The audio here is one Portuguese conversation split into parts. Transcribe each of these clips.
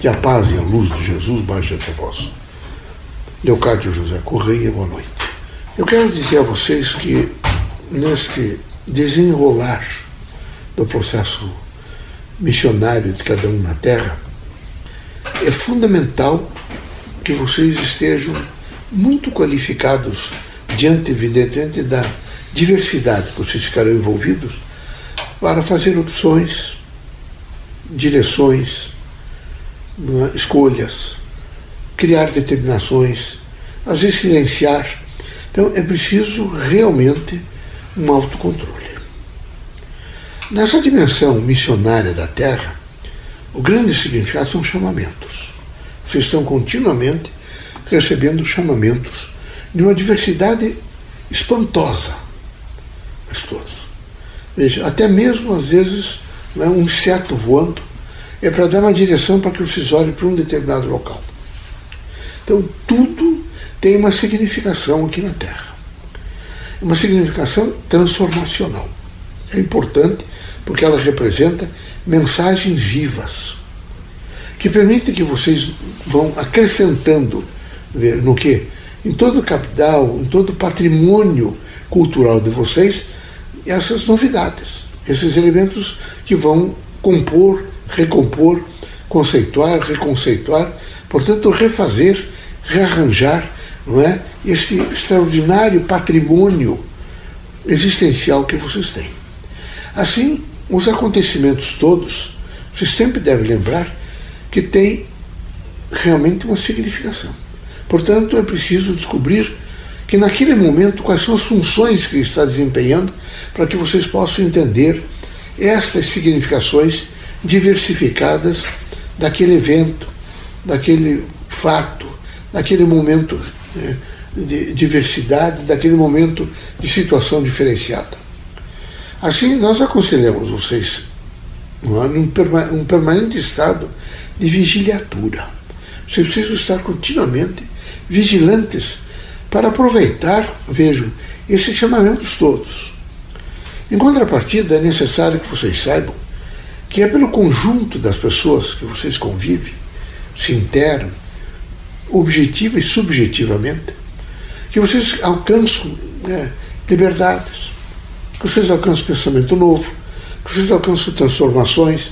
Que a paz e a luz de Jesus baixe até vós. Leocádio José Correia, boa noite. Eu quero dizer a vocês que neste desenrolar do processo missionário de cada um na Terra, é fundamental que vocês estejam muito qualificados diante, evidentemente, da diversidade que vocês ficarão envolvidos para fazer opções, direções, é? escolhas, criar determinações, às vezes silenciar. Então é preciso realmente um autocontrole. Nessa dimensão missionária da Terra, o grande significado são chamamentos. Vocês estão continuamente recebendo chamamentos de uma diversidade espantosa. Mas todos. Veja, até mesmo às vezes é um inseto voando é para dar uma direção para que vocês olhem para um determinado local. Então tudo tem uma significação aqui na Terra. Uma significação transformacional. É importante porque ela representa mensagens vivas que permitem que vocês vão acrescentando no que em todo o capital, em todo o patrimônio cultural de vocês, essas novidades, esses elementos que vão compor, recompor, conceituar, reconceituar, portanto, refazer, rearranjar, não é? Esse extraordinário patrimônio existencial que vocês têm. Assim, os acontecimentos todos, vocês sempre devem lembrar que têm realmente uma significação. Portanto, é preciso descobrir que naquele momento quais são as funções que ele está desempenhando para que vocês possam entender estas significações diversificadas daquele evento, daquele fato, daquele momento né, de diversidade, daquele momento de situação diferenciada. Assim, nós aconselhamos vocês um permanente estado de vigiliatura. Vocês precisam estar continuamente vigilantes para aproveitar, vejam, esses chamamentos todos. Em contrapartida, é necessário que vocês saibam que é pelo conjunto das pessoas que vocês convivem, se interam, objetiva e subjetivamente, que vocês alcançam né, liberdades, que vocês alcançam pensamento novo, que vocês alcançam transformações.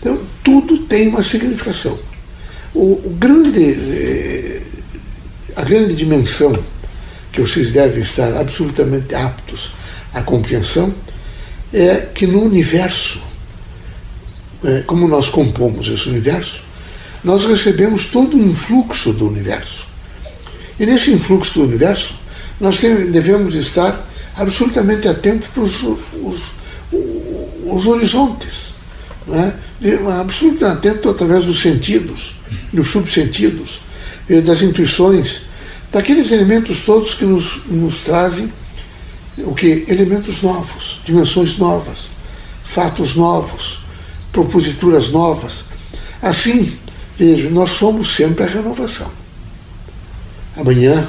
Então, tudo tem uma significação. O, o grande eh, a grande dimensão que vocês devem estar absolutamente aptos à compreensão é que no universo, como nós compomos esse universo, nós recebemos todo o influxo do universo. E nesse influxo do universo, nós devemos estar absolutamente atentos para os, os, os horizontes, né? absolutamente atentos através dos sentidos, dos subsentidos, das intuições, daqueles elementos todos que nos, nos trazem o que? Elementos novos, dimensões novas, fatos novos, proposituras novas. Assim, vejo, nós somos sempre a renovação. Amanhã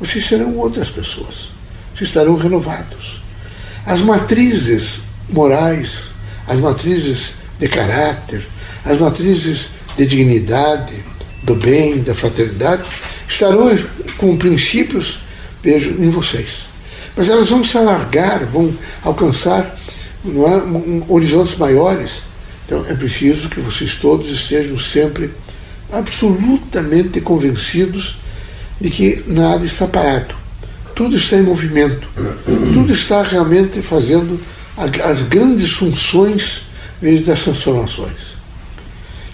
vocês serão outras pessoas, vocês estarão renovados. As matrizes morais, as matrizes de caráter, as matrizes de dignidade, do bem, da fraternidade, estarão com princípios, vejo, em vocês. Mas elas vão se alargar, vão alcançar é, horizontes maiores. Então é preciso que vocês todos estejam sempre absolutamente convencidos de que nada está parado. Tudo está em movimento. Tudo está realmente fazendo as grandes funções das transformações.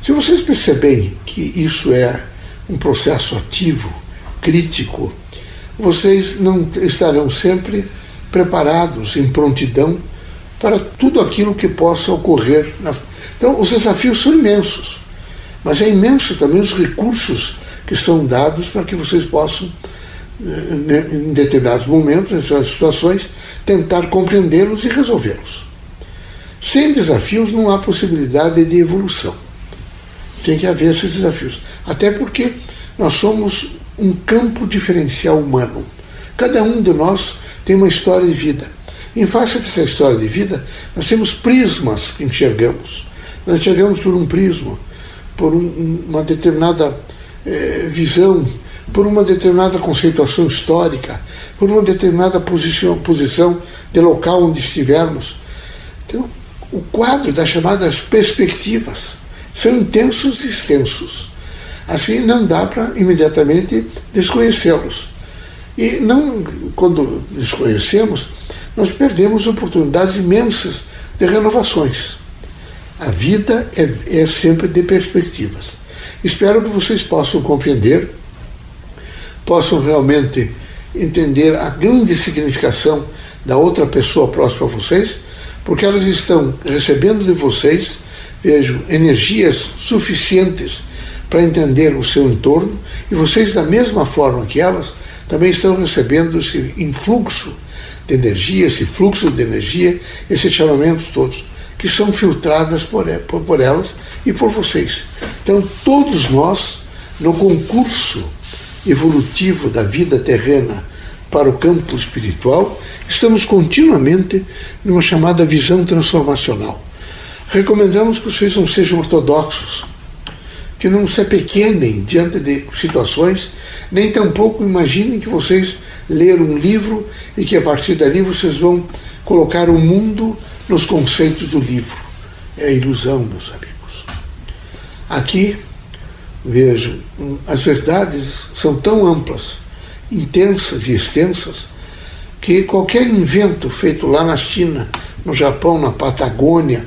Se vocês perceberem que isso é um processo ativo, crítico, vocês não estarão sempre preparados, em prontidão, para tudo aquilo que possa ocorrer. Então, os desafios são imensos, mas é imenso também os recursos que são dados para que vocês possam, eh, em determinados momentos, em determinadas situações, tentar compreendê-los e resolvê-los. Sem desafios não há possibilidade de evolução tem que haver esses desafios. Até porque nós somos um campo diferencial humano. Cada um de nós tem uma história de vida. Em face dessa história de vida, nós temos prismas que enxergamos. Nós enxergamos por um prisma, por um, uma determinada eh, visão, por uma determinada conceituação histórica, por uma determinada posição, posição de local onde estivermos. Então, o quadro das chamadas perspectivas são intensos e extensos. Assim, não dá para imediatamente desconhecê-los. E não, quando desconhecemos, nós perdemos oportunidades imensas de renovações. A vida é, é sempre de perspectivas. Espero que vocês possam compreender, possam realmente entender a grande significação da outra pessoa próxima a vocês, porque elas estão recebendo de vocês, vejo, energias suficientes para entender o seu entorno e vocês, da mesma forma que elas, também estão recebendo esse influxo de energia, esse fluxo de energia, esses chamamentos todos, que são filtradas por, por elas e por vocês. Então, todos nós, no concurso evolutivo da vida terrena para o campo espiritual, estamos continuamente numa chamada visão transformacional. Recomendamos que vocês não sejam ortodoxos, que não se apequenem diante de situações, nem tampouco imaginem que vocês leram um livro e que a partir dali vocês vão colocar o mundo nos conceitos do livro. É ilusão, meus amigos. Aqui, vejam, as verdades são tão amplas, intensas e extensas, que qualquer invento feito lá na China, no Japão, na Patagônia,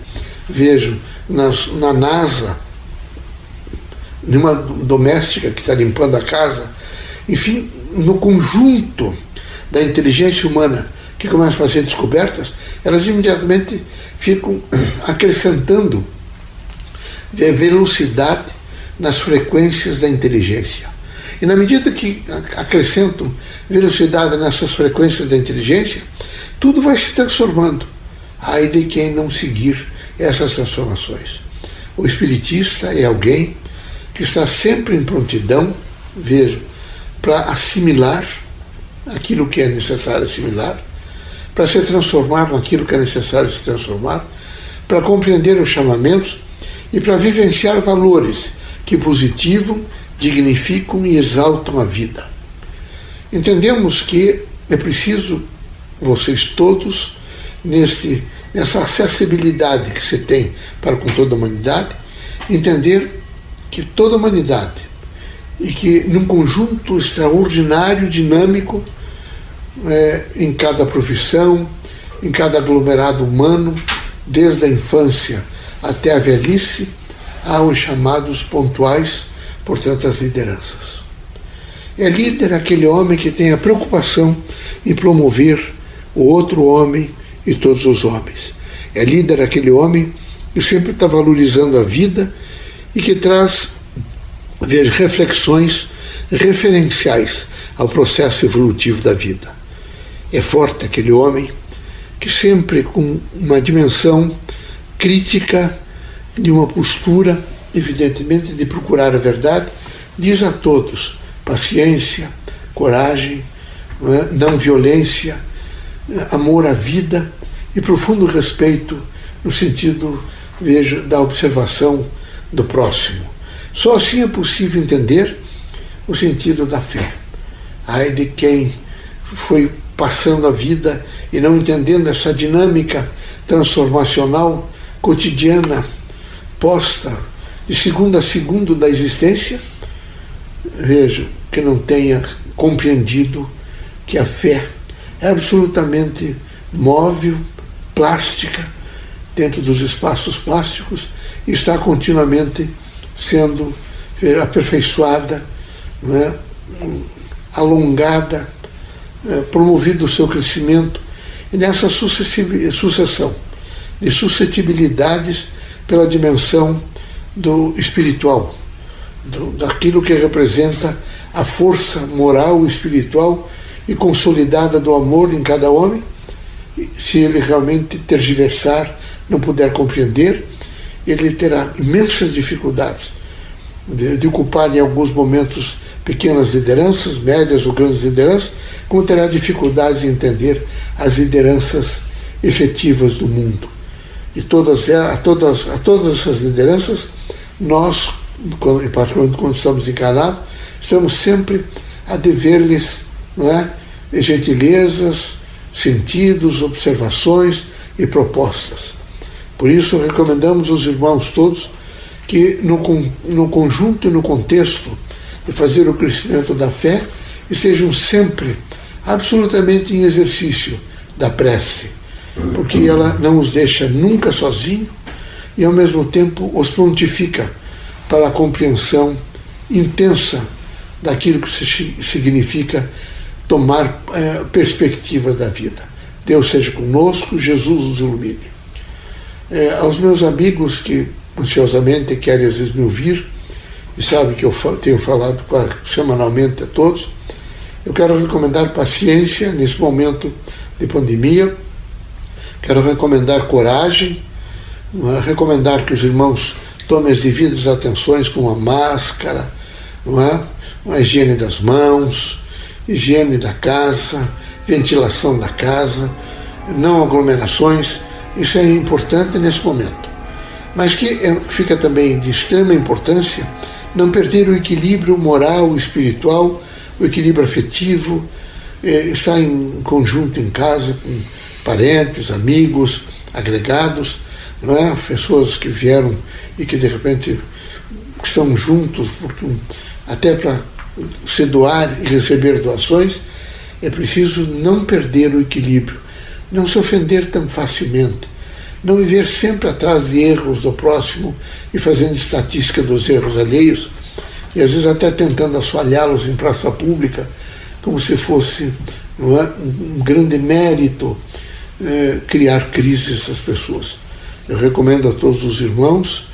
vejo, nas, na NASA, numa doméstica que está limpando a casa, enfim, no conjunto da inteligência humana que começa a fazer descobertas, elas imediatamente ficam acrescentando velocidade nas frequências da inteligência. E na medida que acrescentam velocidade nessas frequências da inteligência, tudo vai se transformando. Ai de quem não seguir essas transformações. O espiritista é alguém que está sempre em prontidão, veja, para assimilar aquilo que é necessário assimilar, para se transformar naquilo que é necessário se transformar, para compreender os chamamentos e para vivenciar valores que positivam, dignificam e exaltam a vida. Entendemos que é preciso vocês todos, neste, nessa acessibilidade que se tem para com toda a humanidade, entender que toda a humanidade e que num conjunto extraordinário, dinâmico, é, em cada profissão, em cada aglomerado humano, desde a infância até a velhice, há os chamados pontuais, portanto, as lideranças. É líder aquele homem que tem a preocupação em promover o outro homem e todos os homens. É líder aquele homem que sempre está valorizando a vida e que traz reflexões referenciais ao processo evolutivo da vida. É forte aquele homem que sempre com uma dimensão crítica de uma postura, evidentemente, de procurar a verdade, diz a todos paciência, coragem, não, é? violência, amor à vida e profundo respeito no sentido, vejo, da observação do próximo. Só assim é possível entender o sentido da fé. Ai de quem foi passando a vida e não entendendo essa dinâmica transformacional cotidiana posta de segundo a segundo da existência, vejo que não tenha compreendido que a fé é absolutamente móvel, plástica, dentro dos espaços plásticos, e está continuamente sendo aperfeiçoada, é? alongada, é, promovido o seu crescimento, e nessa sucessão de suscetibilidades pela dimensão do espiritual, do, daquilo que representa a força moral, espiritual e consolidada do amor em cada homem, se ele realmente tergiversar, não puder compreender, ele terá imensas dificuldades de, de, ocupar em alguns momentos pequenas lideranças, médias ou grandes lideranças, como terá dificuldades em entender as lideranças efetivas do mundo. E todas, a, todas, a todas essas lideranças, nós, quando, particularmente quando estamos encarnados, estamos sempre a dever-lhes é, gentilezas, sentidos, observações e propostas. Por isso, recomendamos aos irmãos todos que, no, no conjunto e no contexto de fazer o crescimento da fé, estejam sempre absolutamente em exercício da prece, porque ela não os deixa nunca sozinhos e, ao mesmo tempo, os prontifica para a compreensão intensa daquilo que significa tomar é, perspectiva da vida. Deus seja conosco, Jesus nos ilumine. É, aos meus amigos que ansiosamente querem às vezes me ouvir, e sabem que eu tenho falado semanalmente a todos, eu quero recomendar paciência nesse momento de pandemia, quero recomendar coragem, é? recomendar que os irmãos tomem as devidas atenções com a máscara, não é? a higiene das mãos, higiene da casa, ventilação da casa, não aglomerações, isso é importante nesse momento. Mas que é, fica também de extrema importância não perder o equilíbrio moral, espiritual, o equilíbrio afetivo, é, estar em conjunto em casa com parentes, amigos, agregados, não é? pessoas que vieram e que de repente estão juntos, porque, até para se doar e receber doações, é preciso não perder o equilíbrio, não se ofender tão facilmente, não viver sempre atrás de erros do próximo e fazendo estatística dos erros alheios, e às vezes até tentando assoalhá-los em praça pública, como se fosse é, um grande mérito é, criar crises às pessoas. Eu recomendo a todos os irmãos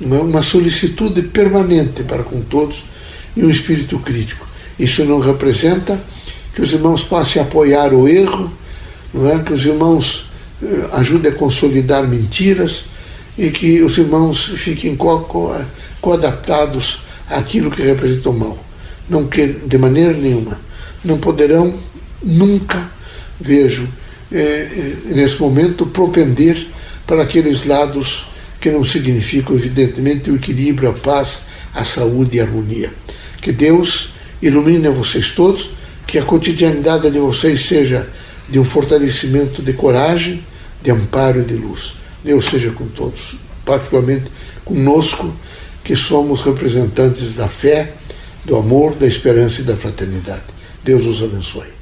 é, uma solicitude permanente para com todos e um espírito crítico. Isso não representa que os irmãos passem a apoiar o erro, não é? que os irmãos eh, ajudem a consolidar mentiras e que os irmãos fiquem coadaptados àquilo que representa o mal. Não que, de maneira nenhuma, não poderão nunca, vejo, eh, nesse momento, propender para aqueles lados que não significam, evidentemente, o equilíbrio, a paz, a saúde e a harmonia. Que Deus ilumine vocês todos, que a cotidianidade de vocês seja de um fortalecimento de coragem, de amparo e de luz. Deus seja com todos, particularmente conosco, que somos representantes da fé, do amor, da esperança e da fraternidade. Deus os abençoe.